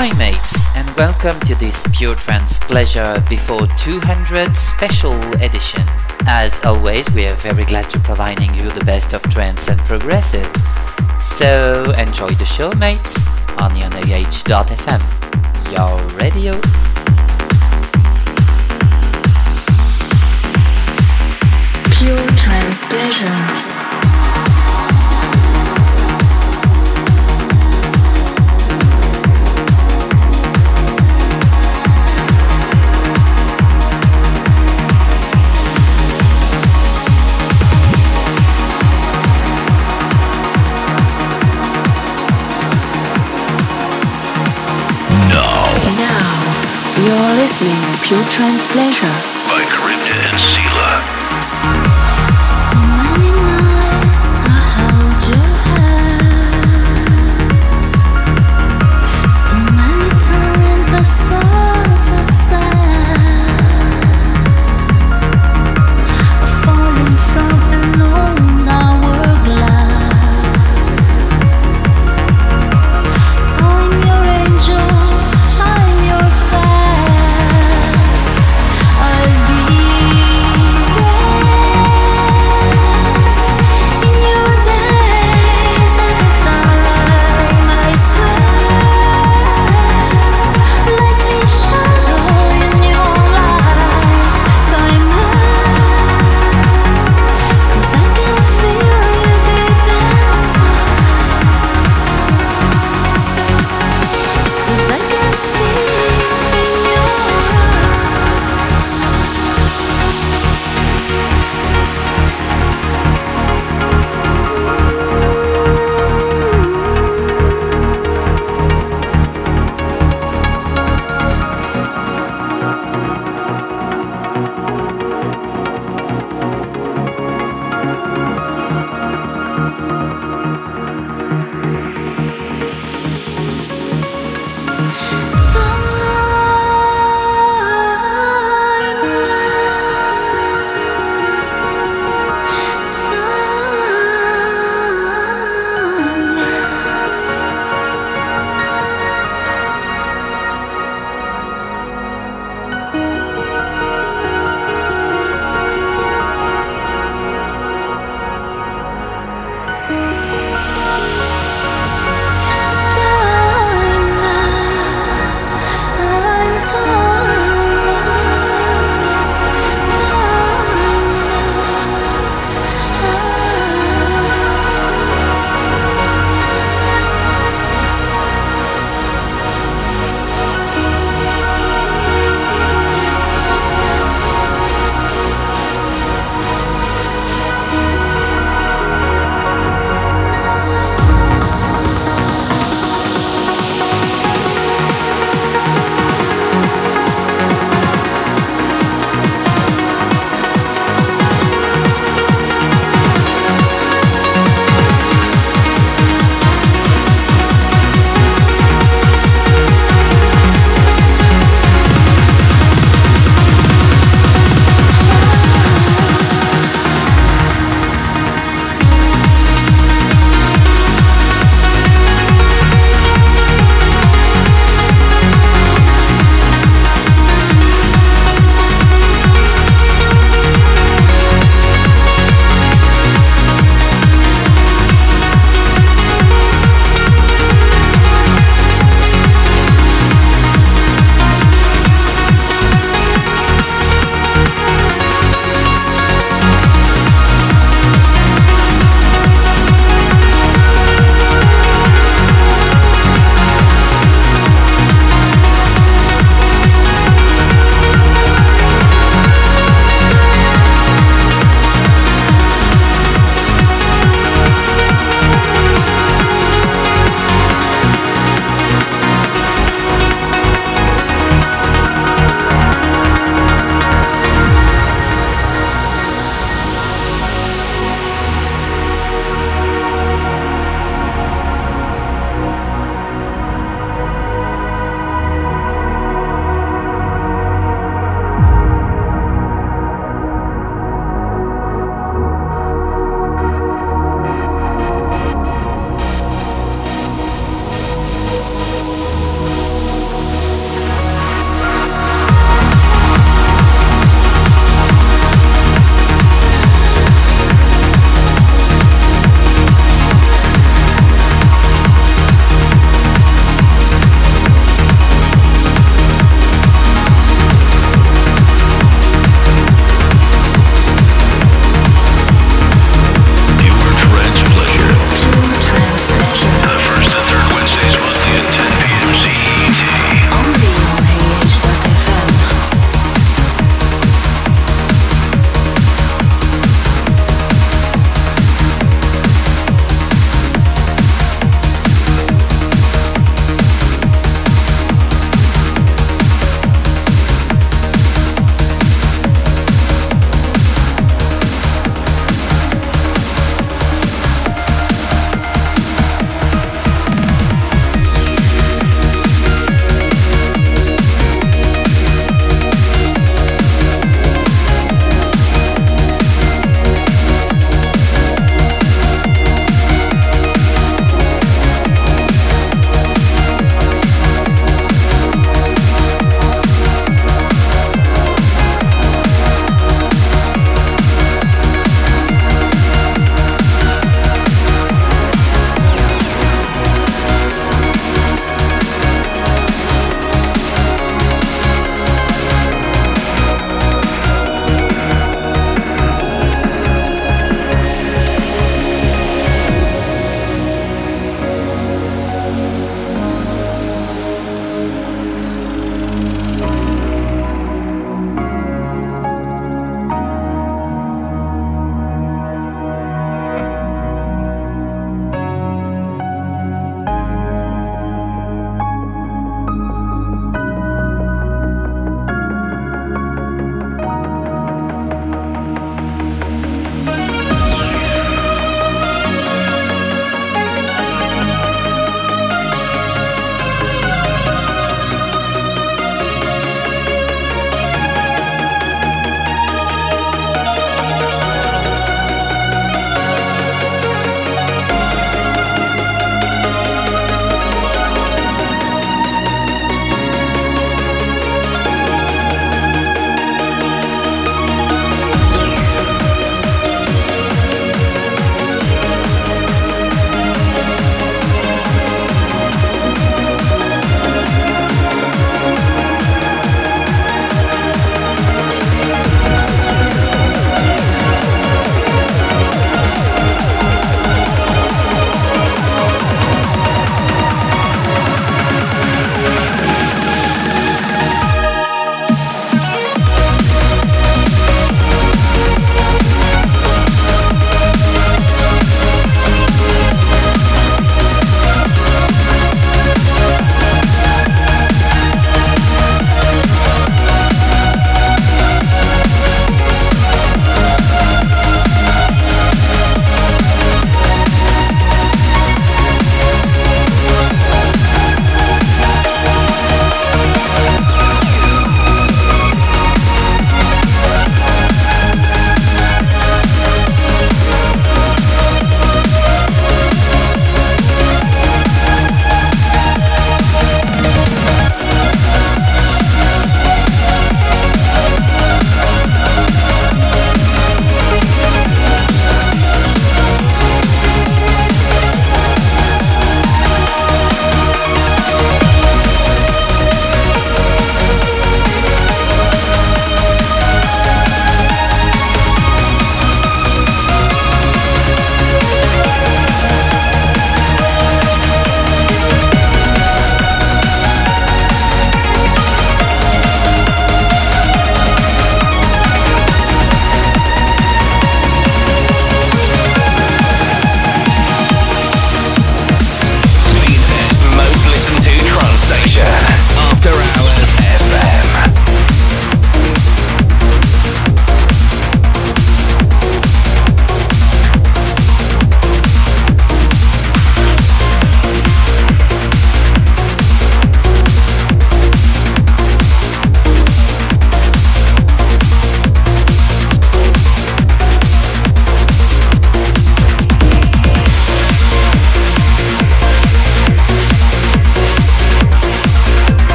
Hi mates and welcome to this Pure Trance Pleasure Before 200 special edition. As always we are very glad to providing you the best of trance and progressive. So enjoy the show mates on ionah.fm, your radio. Pure Trance Pleasure. You're listening to Pure Trance Pleasure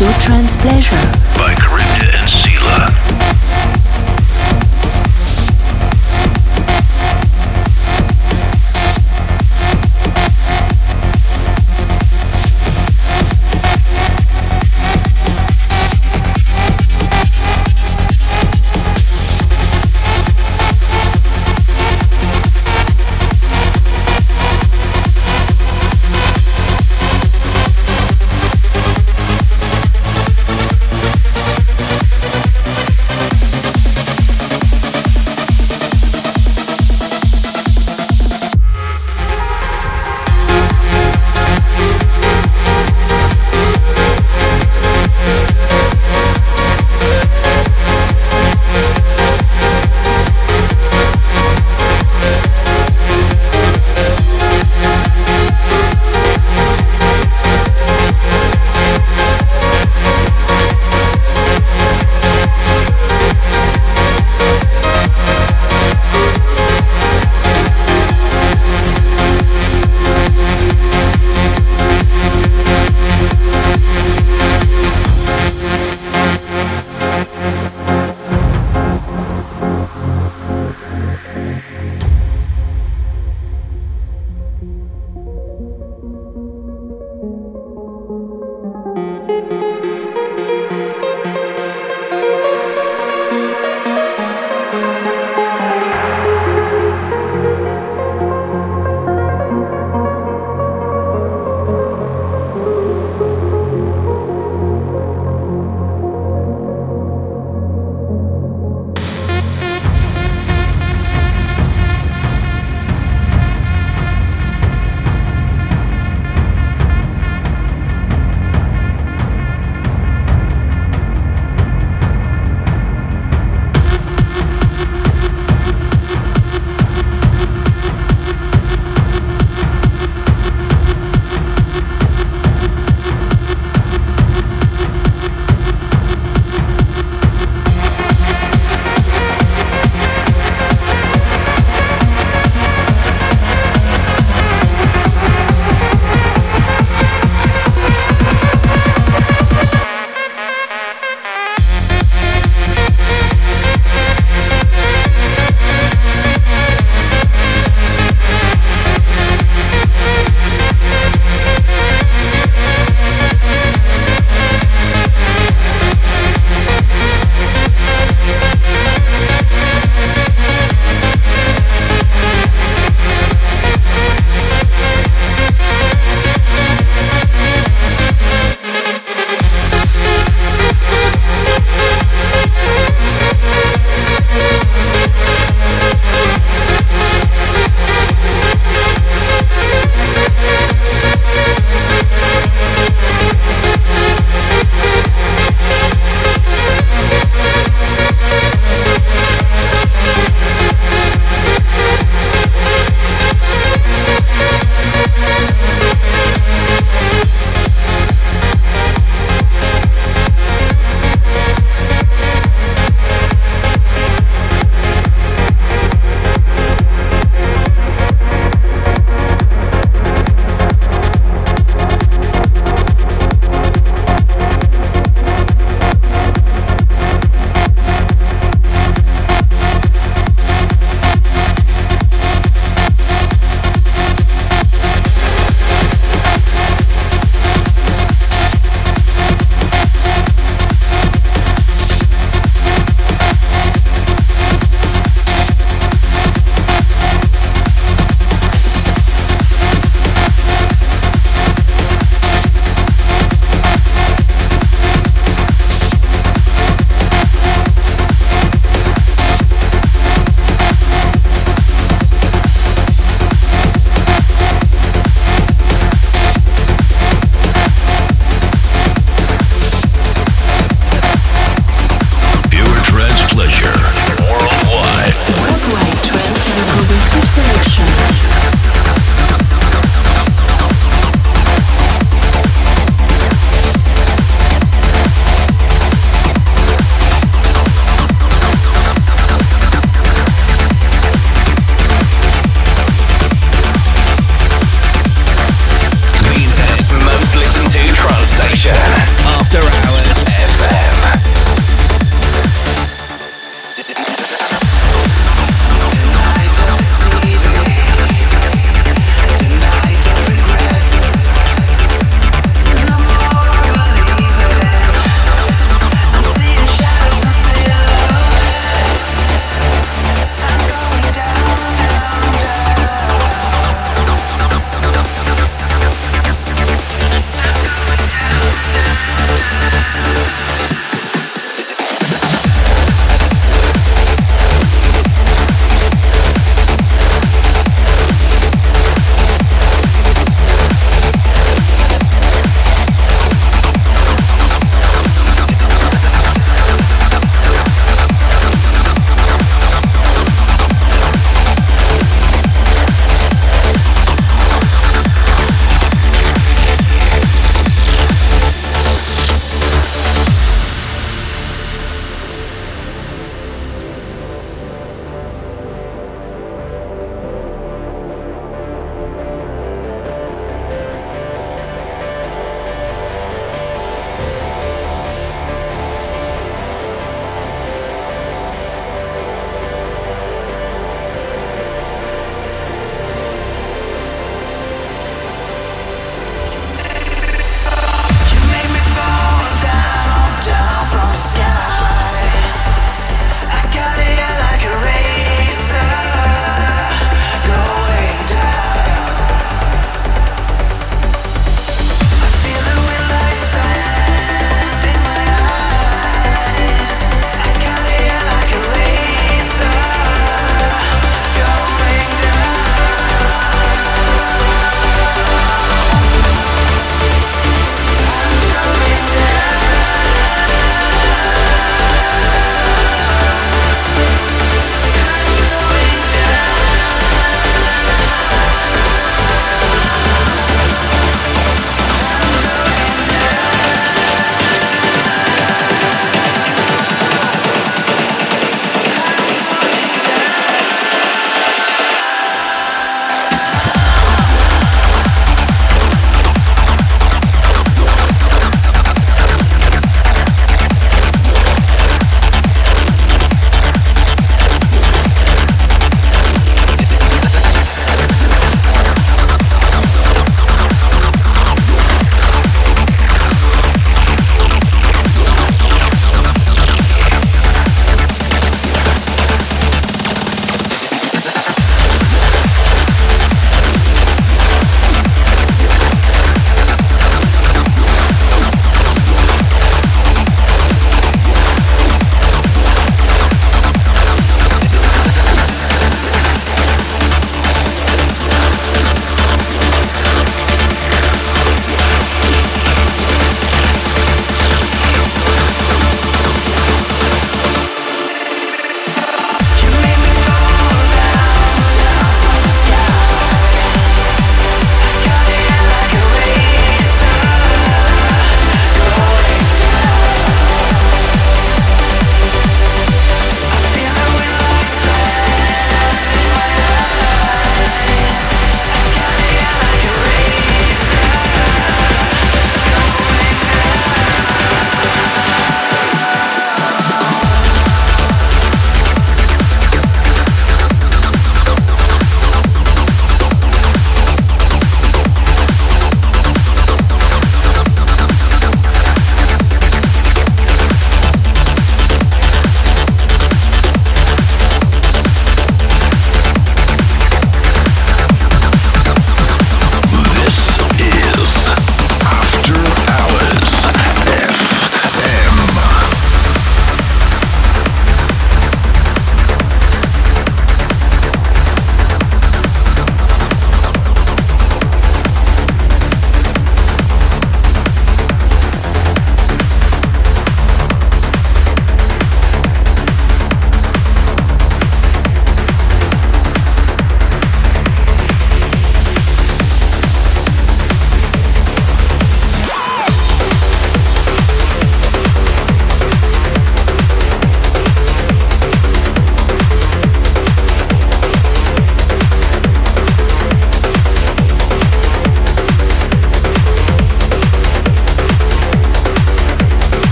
pure trance pleasure by Crypta and Sela.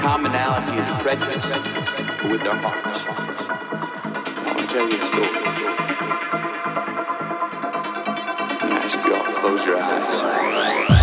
commonality and prejudice with their hearts. I'll tell you a story. I ask you all to close your eyes.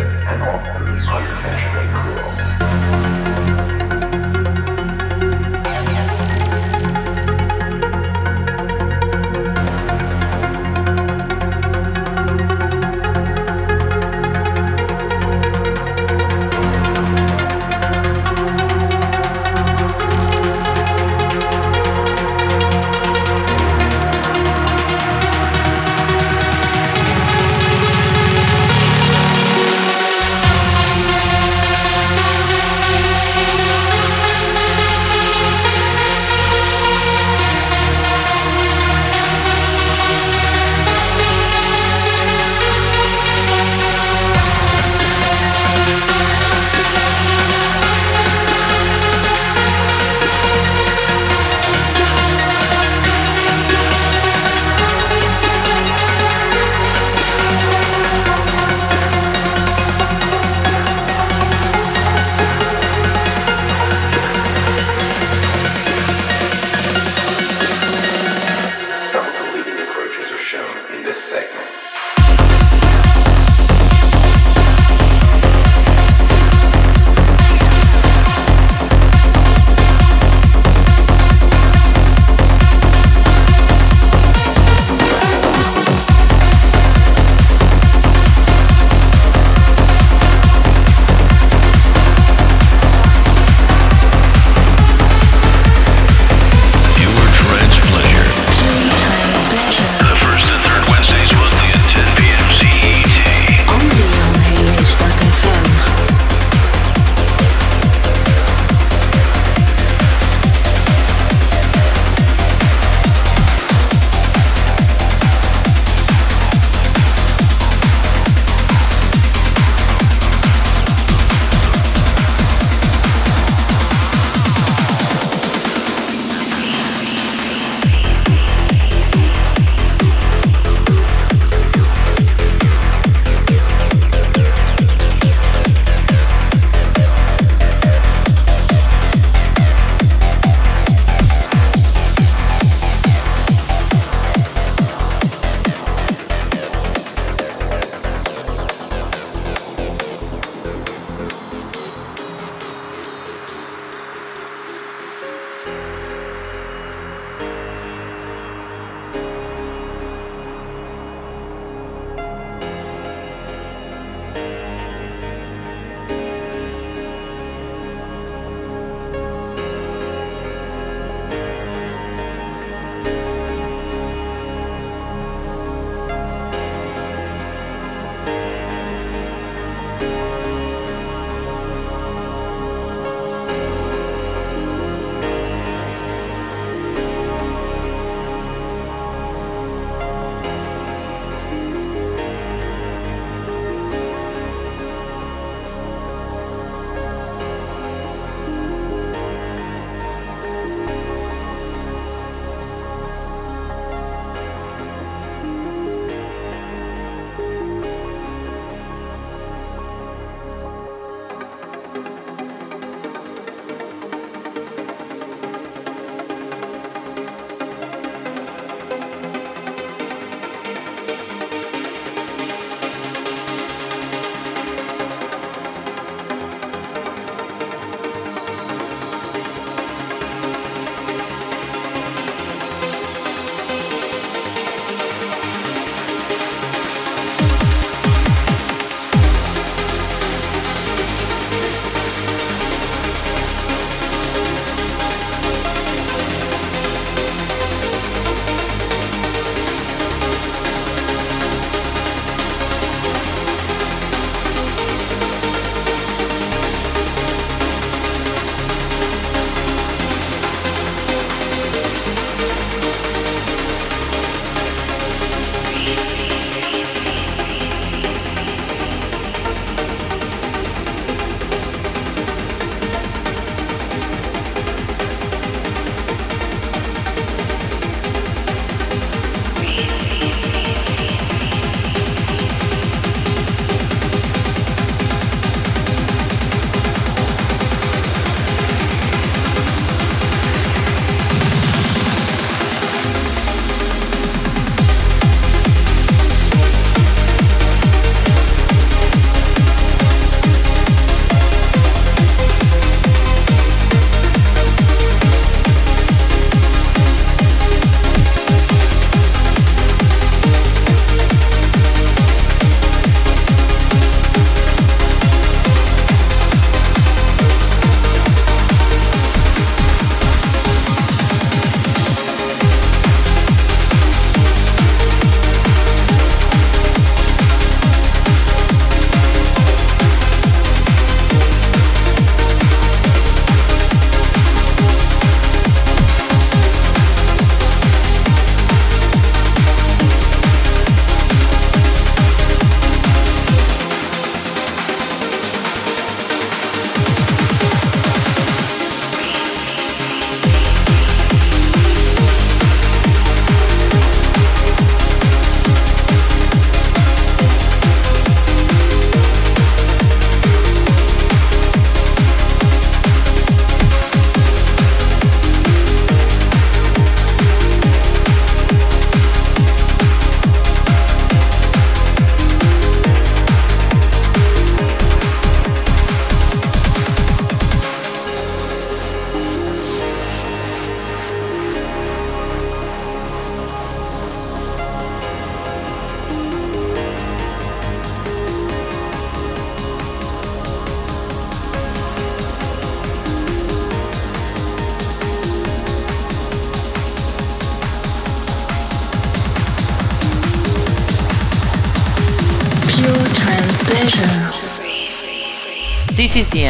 and awkward, unfashionably cruel.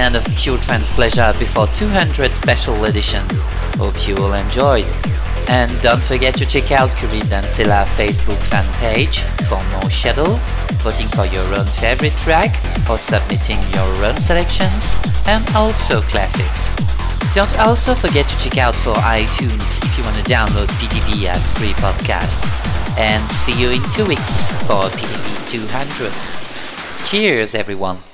End of Pure Trance Pleasure before 200 special edition. Hope you all enjoyed. And don't forget to check out Curie Dancila Facebook fan page for more schedules, voting for your own favorite track, or submitting your own selections, and also classics. Don't also forget to check out for iTunes if you want to download PTP as free podcast. And see you in two weeks for PTP 200. Cheers, everyone!